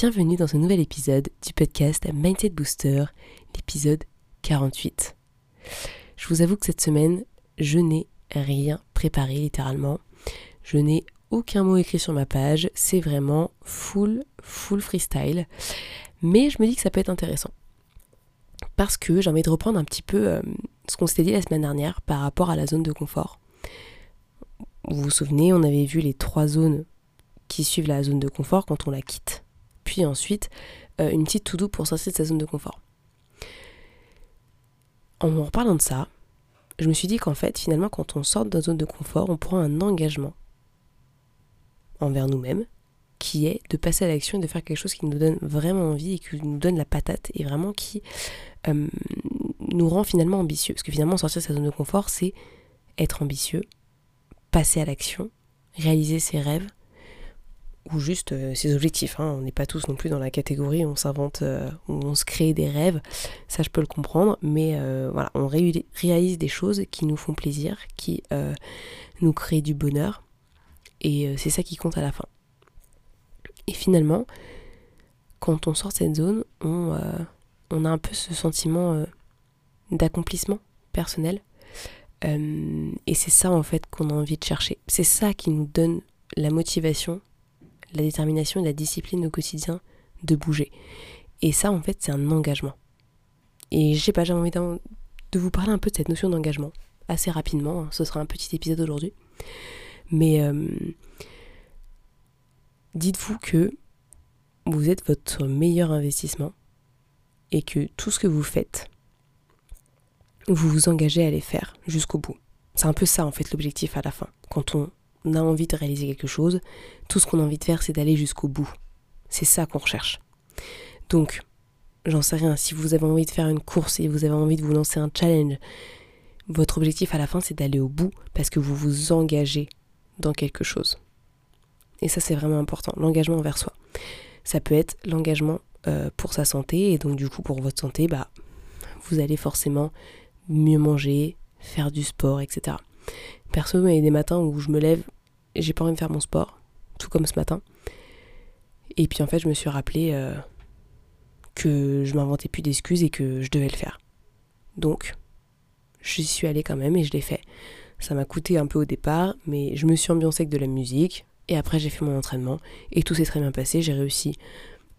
Bienvenue dans ce nouvel épisode du podcast Mindset Booster, l'épisode 48. Je vous avoue que cette semaine, je n'ai rien préparé littéralement. Je n'ai aucun mot écrit sur ma page, c'est vraiment full, full freestyle. Mais je me dis que ça peut être intéressant. Parce que j'ai envie de reprendre un petit peu euh, ce qu'on s'était dit la semaine dernière par rapport à la zone de confort. Vous vous souvenez, on avait vu les trois zones qui suivent la zone de confort quand on la quitte puis ensuite euh, une petite to-do pour sortir de sa zone de confort. En reparlant de ça, je me suis dit qu'en fait, finalement, quand on sort de notre zone de confort, on prend un engagement envers nous-mêmes qui est de passer à l'action et de faire quelque chose qui nous donne vraiment envie et qui nous donne la patate et vraiment qui euh, nous rend finalement ambitieux. Parce que finalement, sortir de sa zone de confort, c'est être ambitieux, passer à l'action, réaliser ses rêves, ou juste euh, ses objectifs. Hein. On n'est pas tous non plus dans la catégorie où on s'invente, euh, on se crée des rêves. Ça, je peux le comprendre. Mais euh, voilà, on réalise des choses qui nous font plaisir, qui nous créent du bonheur. Et c'est ça qui compte à la fin. Et finalement, quand on sort de cette zone, on, on a un peu ce sentiment d'accomplissement personnel. et c'est ça en fait qu'on a envie de chercher. C'est ça qui nous donne la motivation la détermination et la discipline au quotidien de bouger. Et ça, en fait, c'est un engagement. Et je sais pas, j'ai envie de vous parler un peu de cette notion d'engagement, assez rapidement. Hein. Ce sera un petit épisode aujourd'hui. Mais euh, dites-vous que vous êtes votre meilleur investissement et que tout ce que vous faites, vous vous engagez à les faire jusqu'au bout. C'est un peu ça en fait l'objectif à la fin. Quand on on a envie de réaliser quelque chose, tout ce qu'on a envie de faire, c'est d'aller jusqu'au bout. C'est ça qu'on recherche. Donc, j'en sais rien, si vous avez envie de faire une course, si vous avez envie de vous lancer un challenge, votre objectif à la fin, c'est d'aller au bout parce que vous vous engagez dans quelque chose. Et ça, c'est vraiment important, l'engagement envers soi. Ça peut être l'engagement euh, pour sa santé, et donc du coup, pour votre santé, bah, vous allez forcément mieux manger, faire du sport, etc. Perso, il y a des matins où je me lève et j'ai pas envie de faire mon sport, tout comme ce matin. Et puis en fait, je me suis rappelé euh, que je m'inventais plus d'excuses et que je devais le faire. Donc, j'y suis allée quand même et je l'ai fait. Ça m'a coûté un peu au départ, mais je me suis ambiancée avec de la musique et après j'ai fait mon entraînement et tout s'est très bien passé. J'ai réussi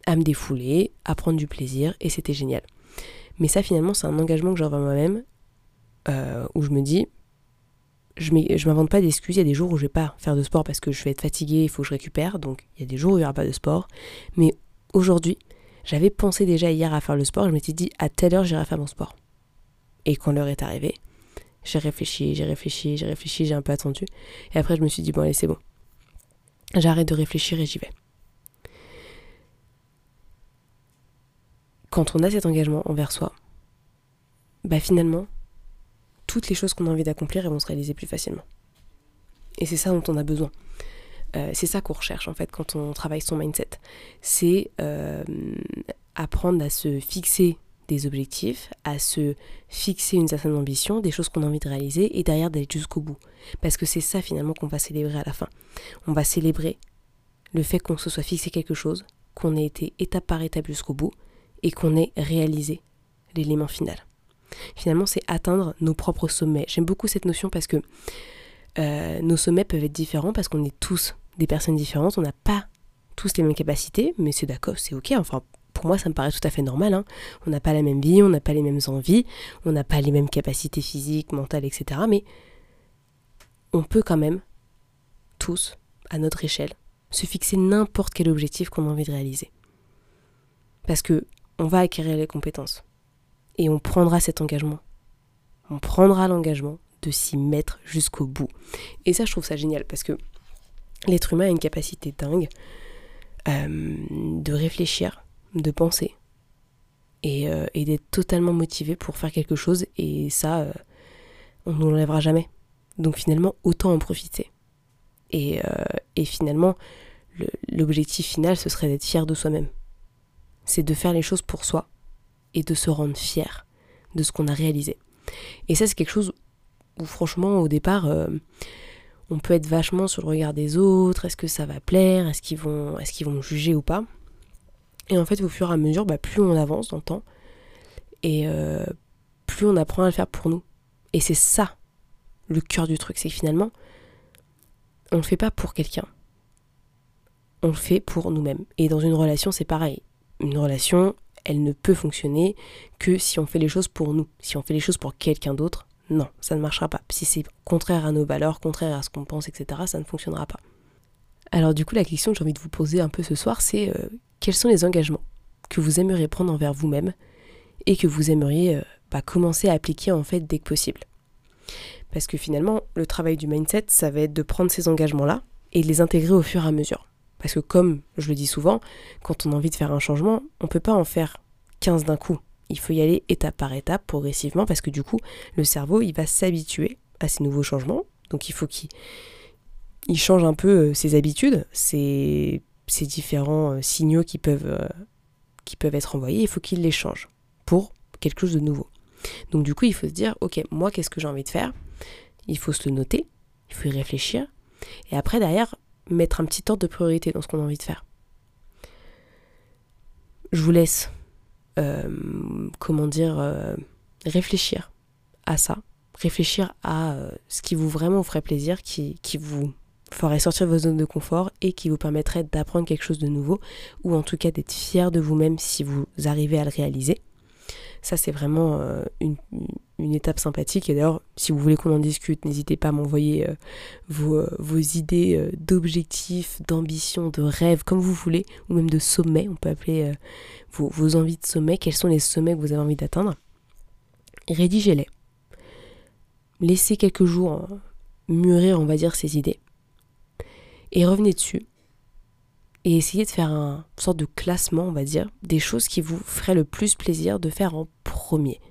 à me défouler, à prendre du plaisir et c'était génial. Mais ça finalement c'est un engagement que j'ai envers moi-même euh, où je me dis je m'invente pas d'excuses. Il y a des jours où je vais pas faire de sport parce que je vais être fatiguée, il faut que je récupère. Donc il y a des jours où il n'y aura pas de sport. Mais aujourd'hui, j'avais pensé déjà hier à faire le sport. Je m'étais dit à telle heure j'irai faire mon sport. Et quand l'heure est arrivée, j'ai réfléchi, j'ai réfléchi, j'ai réfléchi, j'ai un peu attendu. Et après je me suis dit bon allez c'est bon. J'arrête de réfléchir et j'y vais. Quand on a cet engagement envers soi, bah finalement, toutes les choses qu'on a envie d'accomplir vont se réaliser plus facilement. Et c'est ça dont on a besoin. Euh, c'est ça qu'on recherche en fait quand on travaille son mindset. C'est euh, apprendre à se fixer des objectifs, à se fixer une certaine ambition, des choses qu'on a envie de réaliser et derrière d'aller jusqu'au bout. Parce que c'est ça finalement qu'on va célébrer à la fin. On va célébrer le fait qu'on se soit fixé quelque chose, qu'on ait été étape par étape jusqu'au bout et qu'on ait réalisé l'élément final. Finalement, c'est atteindre nos propres sommets. J'aime beaucoup cette notion parce que euh, nos sommets peuvent être différents parce qu'on est tous des personnes différentes. On n'a pas tous les mêmes capacités, mais c'est d'accord, c'est ok. Enfin, pour moi, ça me paraît tout à fait normal. Hein. On n'a pas la même vie, on n'a pas les mêmes envies, on n'a pas les mêmes capacités physiques, mentales, etc. Mais on peut quand même, tous, à notre échelle, se fixer n'importe quel objectif qu'on a envie de réaliser. Parce que on va acquérir les compétences et on prendra cet engagement. On prendra l'engagement de s'y mettre jusqu'au bout. Et ça, je trouve ça génial parce que l'être humain a une capacité dingue euh, de réfléchir, de penser, et, euh, et d'être totalement motivé pour faire quelque chose et ça, euh, on ne l'enlèvera jamais. Donc finalement, autant en profiter. Et, et finalement, l'objectif final, ce serait d'être fier de soi-même. C'est de faire les choses pour soi et de se rendre fier de ce qu'on a réalisé. Et ça, c'est quelque chose où franchement, au départ, on peut être vachement sur le regard des autres, est-ce que ça va plaire, est-ce qu'ils vont, est qu'ils vont juger ou pas. Et en fait, au fur et à mesure, bah, plus on avance dans le temps, et euh, plus on apprend à le faire pour nous. Et c'est ça, le cœur du truc, c'est que finalement, on le fait pas pour quelqu'un. On le fait pour nous-mêmes. Et dans une relation, c'est pareil. Une relation, elle ne peut fonctionner que si on fait les choses pour nous. Si on fait les choses pour quelqu'un d'autre, non, ça ne marchera pas. Si c'est contraire à nos valeurs, contraire à ce qu'on pense, etc., ça ne fonctionnera pas. Alors du coup, la question que j'ai envie de vous poser un peu ce soir, c'est euh, quels sont les engagements que vous aimeriez prendre envers vous-même et que vous aimeriez euh, bah, commencer à appliquer en fait dès que possible? Parce que finalement, le travail du mindset, ça va être de prendre ces engagements-là et de les intégrer au fur et à mesure. Parce que comme je le dis souvent, quand on a envie de faire un changement, on ne peut pas en faire 15 d'un coup. Il faut y aller étape par étape, progressivement, parce que du coup, le cerveau, il va s'habituer à ces nouveaux changements. Donc il faut qu'il change un peu euh, ses habitudes, ses, différents euh, signaux qui peuvent, euh, qui peuvent être envoyés, il faut qu'il les change pour quelque chose de nouveau. Donc du coup, il faut se dire, ok, moi, qu'est-ce que j'ai envie de faire? Il faut se le noter, il faut y réfléchir, et après, derrière, mettre un petit ordre de priorité dans ce qu'on a envie de faire. Je vous laisse, euh, comment dire, euh, réfléchir à ça, réfléchir à euh, ce qui vous vraiment ferait plaisir, qui, qui vous ferait sortir de vos zones de confort et qui vous permettrait d'apprendre quelque chose de nouveau, ou en tout cas d'être fier de vous-même si vous arrivez à le réaliser. Ça, c'est vraiment euh, une, étape sympathique. Et d'ailleurs, si vous voulez qu'on en discute, n'hésitez pas à m'envoyer euh, vos, vos, idées euh, d'objectifs, d'ambitions, de rêves, comme vous voulez, ou même de sommets. On peut appeler vos, envies de sommet. Quels sont les sommets que vous avez envie d'atteindre? Rédigez-les. Laissez quelques jours mûrir, on va dire, ces idées. Et revenez dessus et essayez de faire un sorte de classement, on va dire, des choses qui vous feraient le plus plaisir de faire en premier.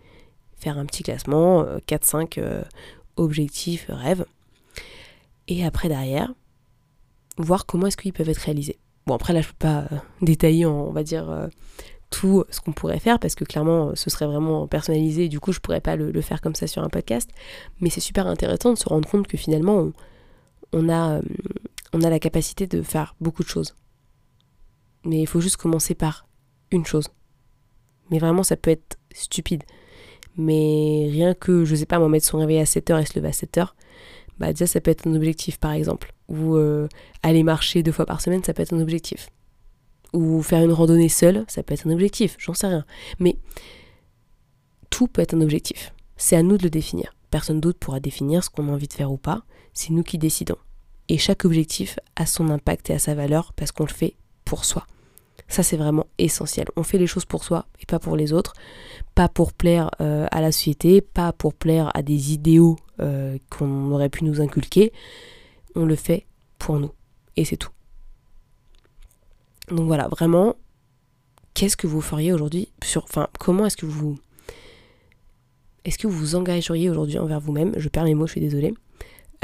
Faire un petit classement, 4-5 euh, euh, objectifs, rêves. Et après, derrière, voir comment est-ce qu'ils peuvent être réalisés. Bon, après, là, je ne peux pas euh, détailler, on va dire, tout ce qu'on pourrait faire, parce que clairement, ce serait vraiment personnalisé, du coup, je ne pourrais pas le, faire comme ça sur un podcast. Mais c'est super intéressant de se rendre compte que finalement, on a, on a la capacité de faire beaucoup de choses mais il faut juste commencer par une chose. Mais vraiment, ça peut être stupide. Mais rien que, je sais pas, moi mettre son réveil à 7h et se lever à 7h, bah déjà ça peut être un objectif par exemple. Ou euh, aller marcher deux fois par semaine, ça peut être un objectif. Ou faire une randonnée seule, ça peut être un objectif, j'en sais rien. Mais tout peut être un objectif. C'est à nous de le définir. Personne d'autre pourra définir ce qu'on a envie de faire ou pas. C'est nous qui décidons. Et chaque objectif a son impact et a sa valeur parce qu'on le fait pour soi. Ça, c'est vraiment essentiel. On fait les choses pour soi et pas pour les autres. Pas pour plaire euh, à la société, pas pour plaire à des idéaux euh, qu'on aurait pu nous inculquer. On le fait pour nous. Et c'est tout. Donc voilà, vraiment, qu'est-ce que vous feriez aujourd'hui sur. Enfin, comment est-ce que vous. Est-ce que vous vous engageriez aujourd'hui envers vous-même? Je perds mes mots, je suis désolée.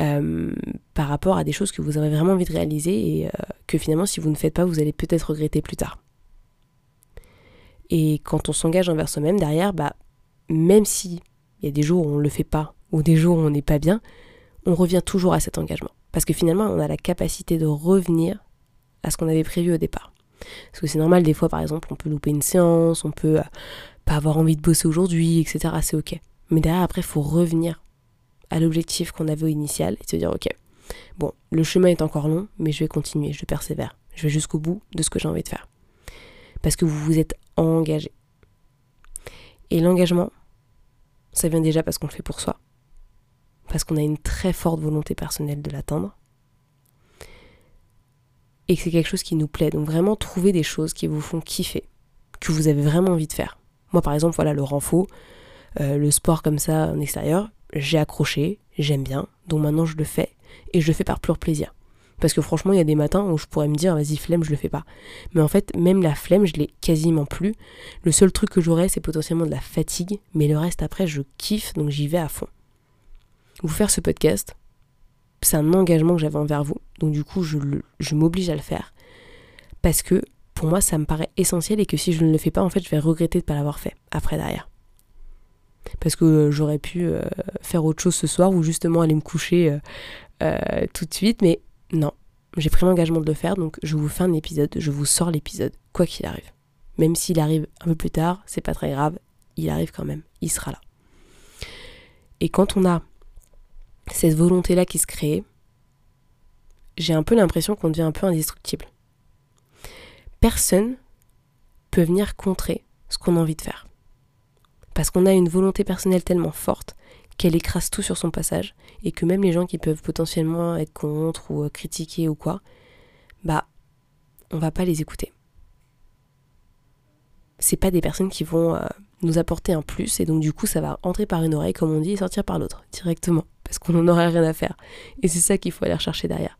Euh, par rapport à des choses que vous avez vraiment envie de réaliser et euh, que finalement si vous ne faites pas vous allez peut-être regretter plus tard. Et quand on s'engage envers soi-même derrière, bah même si il y a des jours où on ne le fait pas ou des jours où on n'est pas bien, on revient toujours à cet engagement. Parce que finalement on a la capacité de revenir à ce qu'on avait prévu au départ. Parce que c'est normal des fois par exemple on peut louper une séance, on peut euh, pas avoir envie de bosser aujourd'hui, etc. C'est ok. Mais derrière après il faut revenir à l'objectif qu'on avait au initial et se dire ok, bon, le chemin est encore long, mais je vais continuer, je persévère, je vais jusqu'au bout de ce que j'ai envie de faire. Parce que vous vous êtes engagé. Et l'engagement, ça vient déjà parce qu'on le fait pour soi, parce qu'on a une très forte volonté personnelle de l'atteindre, et que c'est quelque chose qui nous plaît. Donc vraiment trouver des choses qui vous font kiffer, que vous avez vraiment envie de faire. Moi par exemple, voilà, le renfort, euh, le sport comme ça en extérieur, j'ai accroché, j'aime bien, donc maintenant je le fais, et je le fais par pur plaisir. Parce que franchement, il y a des matins où je pourrais me dire, vas-y, flemme, je le fais pas. Mais en fait, même la flemme, je l'ai quasiment plus. Le seul truc que j'aurais, c'est potentiellement de la fatigue. Mais le reste, après, je kiffe, donc j'y vais à fond. Vous faire ce podcast, c'est un engagement que j'avais envers vous. Donc du coup, je, m'oblige à le faire. Parce que pour moi, ça me paraît essentiel et que si je ne le fais pas, en fait, je vais regretter de ne pas l'avoir fait après derrière. Parce que euh, j'aurais pu euh, faire autre chose ce soir ou justement aller me coucher euh, tout de suite, mais non, j'ai pris l'engagement de le faire, donc je vous fais un épisode, je vous sors l'épisode, quoi qu'il arrive. Même s'il arrive un peu plus tard, c'est pas très grave, il arrive quand même, il sera là. Et quand on a cette volonté-là qui se crée, j'ai un peu l'impression qu'on devient un peu indestructible. Personne peut venir contrer ce qu'on a envie de faire. Parce qu'on a une volonté personnelle tellement forte qu'elle écrase tout sur son passage et que même les gens qui peuvent potentiellement être contre ou euh, critiquer ou quoi, bah on va pas les écouter. C'est pas des personnes qui vont euh, nous apporter un plus et donc du coup ça va entrer par une oreille comme on dit et sortir par l'autre directement parce qu'on n'en aurait rien à faire. Et c'est ça qu'il faut aller chercher derrière.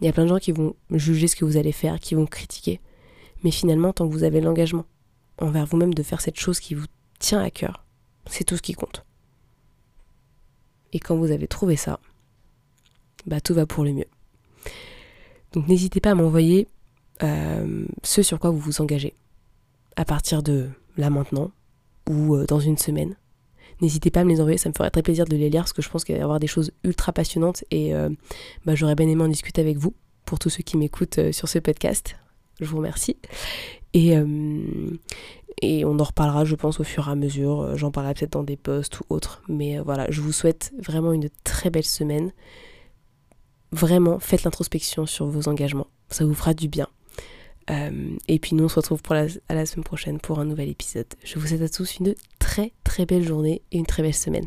Il y a plein de gens qui vont juger ce que vous allez faire, qui vont critiquer. Mais finalement, tant que vous avez l'engagement envers vous-même de faire cette chose qui vous tient à cœur, c'est tout ce qui compte. Et quand vous avez trouvé ça, bah tout va pour le mieux. Donc n'hésitez pas à m'envoyer euh, ce sur quoi vous vous engagez à partir de là maintenant ou euh, dans une semaine. N'hésitez pas à me les envoyer, ça me ferait très plaisir de les lire parce que je pense qu'il va y avoir des choses ultra passionnantes et euh, bah, j'aurais bien aimé en discuter avec vous pour tous ceux qui m'écoutent sur ce podcast. Je vous remercie. Et, et on en reparlera, je pense, au fur et à mesure. Euh, j'en parlerai peut-être dans des posts ou autres. Mais euh, voilà, je vous souhaite vraiment une très belle semaine. Vraiment, faites l'introspection sur vos engagements. Ça vous fera du bien. Euh, et puis nous, on se retrouve à la semaine prochaine pour un nouvel épisode. Je vous souhaite à tous une très très belle journée et une très belle semaine.